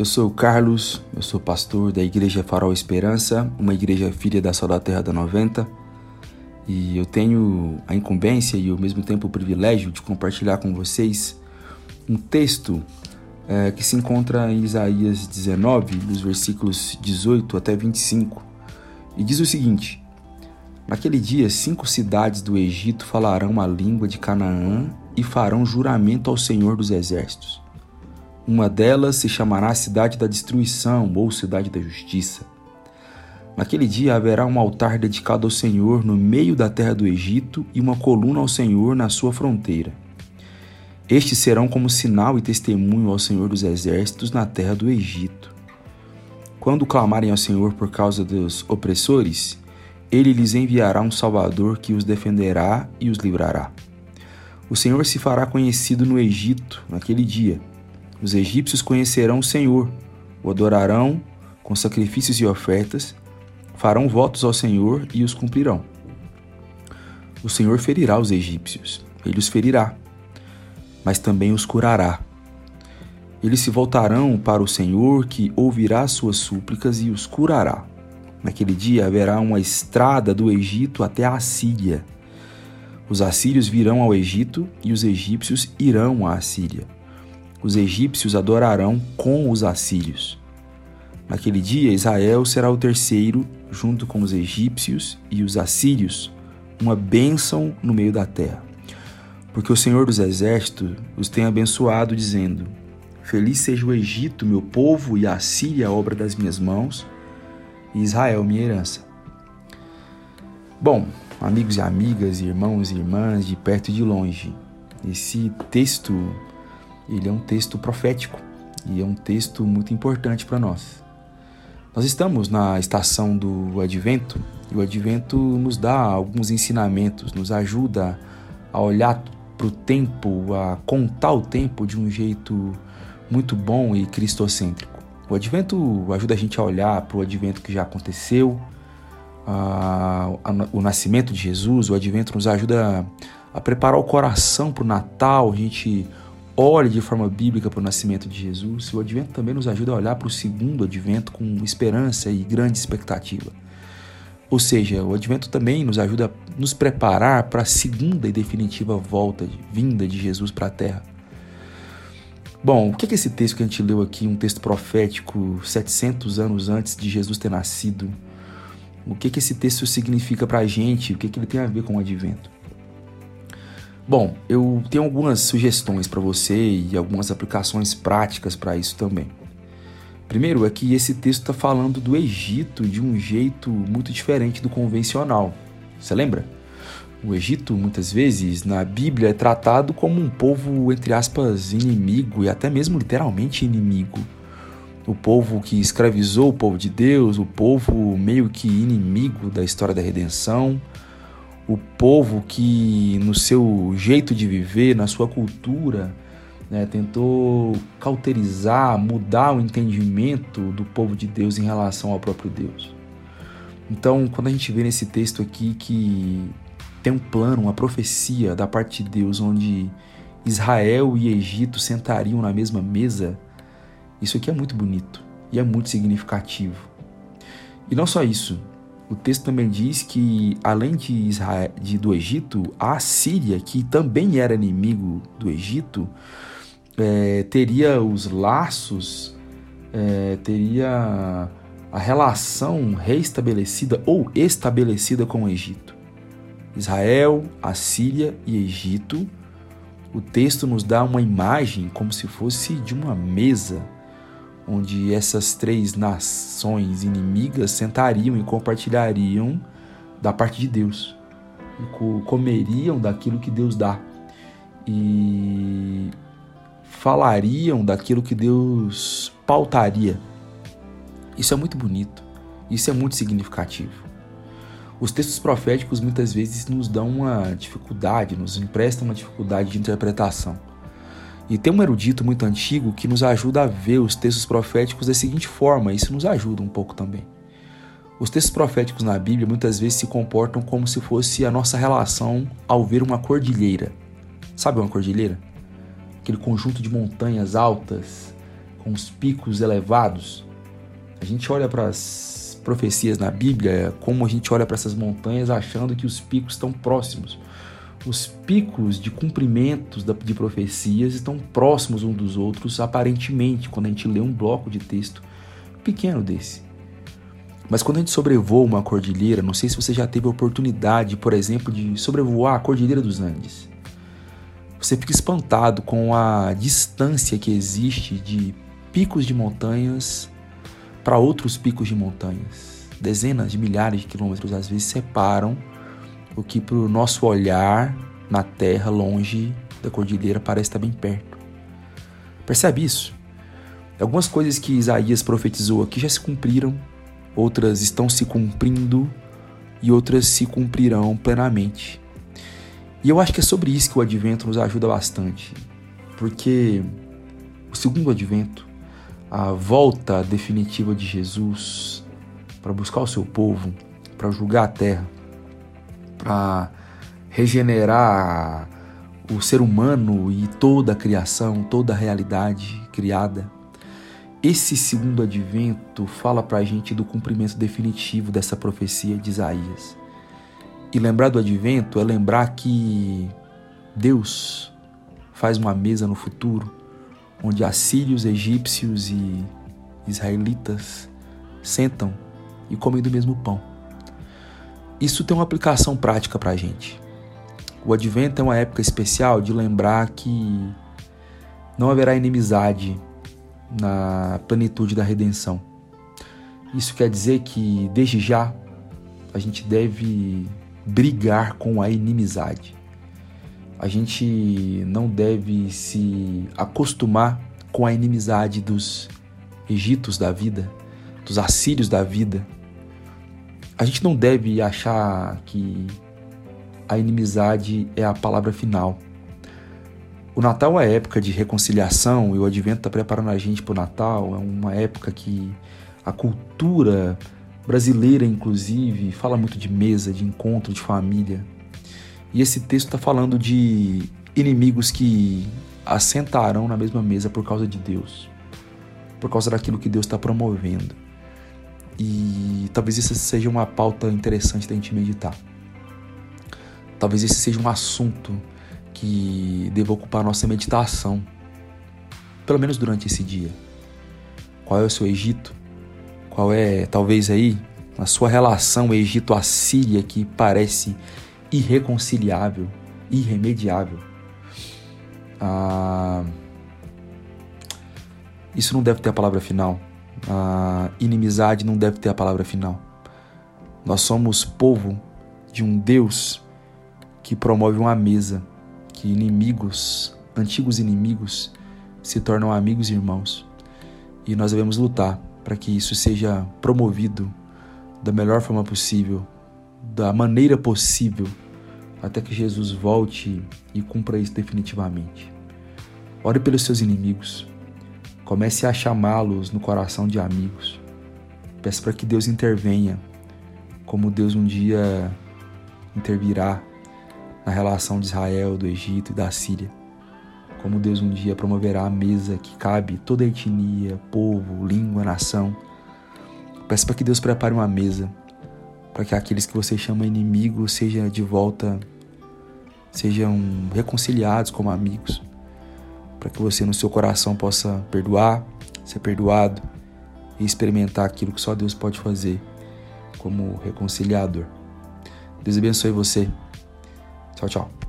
eu sou o Carlos, eu sou pastor da Igreja Farol Esperança, uma igreja filha da Sal da Terra da 90, e eu tenho a incumbência e ao mesmo tempo o privilégio de compartilhar com vocês um texto é, que se encontra em Isaías 19, dos versículos 18 até 25, e diz o seguinte: Naquele dia, cinco cidades do Egito falarão a língua de Canaã e farão juramento ao Senhor dos Exércitos. Uma delas se chamará Cidade da Destruição ou Cidade da Justiça. Naquele dia haverá um altar dedicado ao Senhor no meio da terra do Egito e uma coluna ao Senhor na sua fronteira. Estes serão como sinal e testemunho ao Senhor dos Exércitos na terra do Egito. Quando clamarem ao Senhor por causa dos opressores, ele lhes enviará um Salvador que os defenderá e os livrará. O Senhor se fará conhecido no Egito naquele dia os egípcios conhecerão o Senhor, o adorarão com sacrifícios e ofertas, farão votos ao Senhor e os cumprirão. O Senhor ferirá os egípcios, ele os ferirá, mas também os curará. Eles se voltarão para o Senhor, que ouvirá suas súplicas e os curará. Naquele dia haverá uma estrada do Egito até a Assíria. Os assírios virão ao Egito e os egípcios irão à Assíria os egípcios adorarão com os assírios. Naquele dia, Israel será o terceiro, junto com os egípcios e os assírios, uma bênção no meio da terra. Porque o Senhor dos Exércitos os tem abençoado, dizendo: Feliz seja o Egito, meu povo, e a Síria, a obra das minhas mãos, e Israel, minha herança. Bom, amigos e amigas, irmãos e irmãs, de perto e de longe, esse texto ele é um texto profético e é um texto muito importante para nós. Nós estamos na estação do Advento e o Advento nos dá alguns ensinamentos, nos ajuda a olhar para o tempo, a contar o tempo de um jeito muito bom e cristocêntrico. O Advento ajuda a gente a olhar para o Advento que já aconteceu, a, a, o nascimento de Jesus. O Advento nos ajuda a, preparar o coração para o Natal, a gente olhe de forma bíblica para o nascimento de Jesus, o advento também nos ajuda a olhar para o segundo advento com esperança e grande expectativa. Ou seja, o advento também nos ajuda a nos preparar para a segunda e definitiva volta, vinda de Jesus para a terra. Bom, o que é esse texto que a gente leu aqui, um texto profético 700 anos antes de Jesus ter nascido? O que, que esse texto significa para a gente? O que, que ele tem a ver com o advento? Bom, eu tenho algumas sugestões para você e algumas aplicações práticas para isso também. Primeiro é que esse texto está falando do Egito de um jeito muito diferente do convencional. Você lembra? O Egito, muitas vezes, na Bíblia, é tratado como um povo, entre aspas, inimigo e até mesmo literalmente inimigo. O povo que escravizou o povo de Deus, o povo meio que inimigo da história da redenção, o povo que, no seu jeito de viver, na sua cultura, né, tentou cauterizar, mudar o entendimento do povo de Deus em relação ao próprio Deus. Então, quando a gente vê nesse texto aqui que tem um plano, uma profecia da parte de Deus, onde Israel e Egito sentariam na mesma mesa, isso aqui é muito bonito e é muito significativo. E não só isso, o texto também diz que, além de Israel, de, do Egito, a Síria, que também era inimigo do Egito, é, teria os laços, é, teria a relação reestabelecida ou estabelecida com o Egito. Israel, a Síria e Egito, o texto nos dá uma imagem como se fosse de uma mesa onde essas três nações inimigas sentariam e compartilhariam da parte de Deus, comeriam daquilo que Deus dá e falariam daquilo que Deus pautaria. Isso é muito bonito, isso é muito significativo. Os textos proféticos muitas vezes nos dão uma dificuldade, nos emprestam uma dificuldade de interpretação. E tem um erudito muito antigo que nos ajuda a ver os textos proféticos da seguinte forma, isso nos ajuda um pouco também. Os textos proféticos na Bíblia muitas vezes se comportam como se fosse a nossa relação ao ver uma cordilheira. Sabe uma cordilheira? Aquele conjunto de montanhas altas, com os picos elevados. A gente olha para as profecias na Bíblia, como a gente olha para essas montanhas achando que os picos estão próximos. Os picos de cumprimentos de profecias estão próximos uns dos outros, aparentemente, quando a gente lê um bloco de texto pequeno desse. Mas quando a gente sobrevoa uma cordilheira, não sei se você já teve a oportunidade, por exemplo, de sobrevoar a Cordilheira dos Andes. Você fica espantado com a distância que existe de picos de montanhas para outros picos de montanhas. Dezenas de milhares de quilômetros às vezes separam o que para o nosso olhar na Terra, longe da cordilheira, parece estar bem perto. Percebe isso? Algumas coisas que Isaías profetizou aqui já se cumpriram outras estão se cumprindo e outras se cumprirão plenamente. E eu acho que é sobre isso que o advento nos ajuda bastante, porque o segundo advento, a volta definitiva de Jesus para buscar o seu povo, para julgar a terra, para regenerar o ser humano e toda a criação, toda a realidade criada esse segundo advento fala para a gente do cumprimento definitivo dessa profecia de Isaías. E lembrar do advento é lembrar que Deus faz uma mesa no futuro onde assírios, egípcios e israelitas sentam e comem do mesmo pão. Isso tem uma aplicação prática para a gente. O advento é uma época especial de lembrar que não haverá inimizade na plenitude da redenção. Isso quer dizer que, desde já, a gente deve brigar com a inimizade. A gente não deve se acostumar com a inimizade dos egitos da vida, dos assírios da vida. A gente não deve achar que a inimizade é a palavra final. O Natal é época de reconciliação e o Advento está preparando a gente para o Natal. É uma época que a cultura brasileira, inclusive, fala muito de mesa, de encontro, de família. E esse texto está falando de inimigos que assentarão na mesma mesa por causa de Deus, por causa daquilo que Deus está promovendo. E talvez isso seja uma pauta interessante da gente meditar. Talvez esse seja um assunto que deva ocupar nossa meditação, pelo menos durante esse dia. Qual é o seu Egito? Qual é, talvez aí, a sua relação Egito-Assíria que parece irreconciliável, irremediável? Ah, isso não deve ter a palavra final. A inimizade não deve ter a palavra final. Nós somos povo de um Deus que promove uma mesa que inimigos, antigos inimigos, se tornam amigos e irmãos. E nós devemos lutar para que isso seja promovido da melhor forma possível, da maneira possível, até que Jesus volte e cumpra isso definitivamente. Ore pelos seus inimigos. Comece a chamá-los no coração de amigos. Peça para que Deus intervenha, como Deus um dia intervirá na relação de Israel, do Egito e da Síria. Como Deus um dia promoverá a mesa que cabe toda etnia, povo, língua, nação. Peço para que Deus prepare uma mesa para que aqueles que você chama inimigos sejam de volta, sejam reconciliados como amigos, para que você no seu coração possa perdoar, ser perdoado e experimentar aquilo que só Deus pode fazer como reconciliador. Deus abençoe você. Tchau, tchau.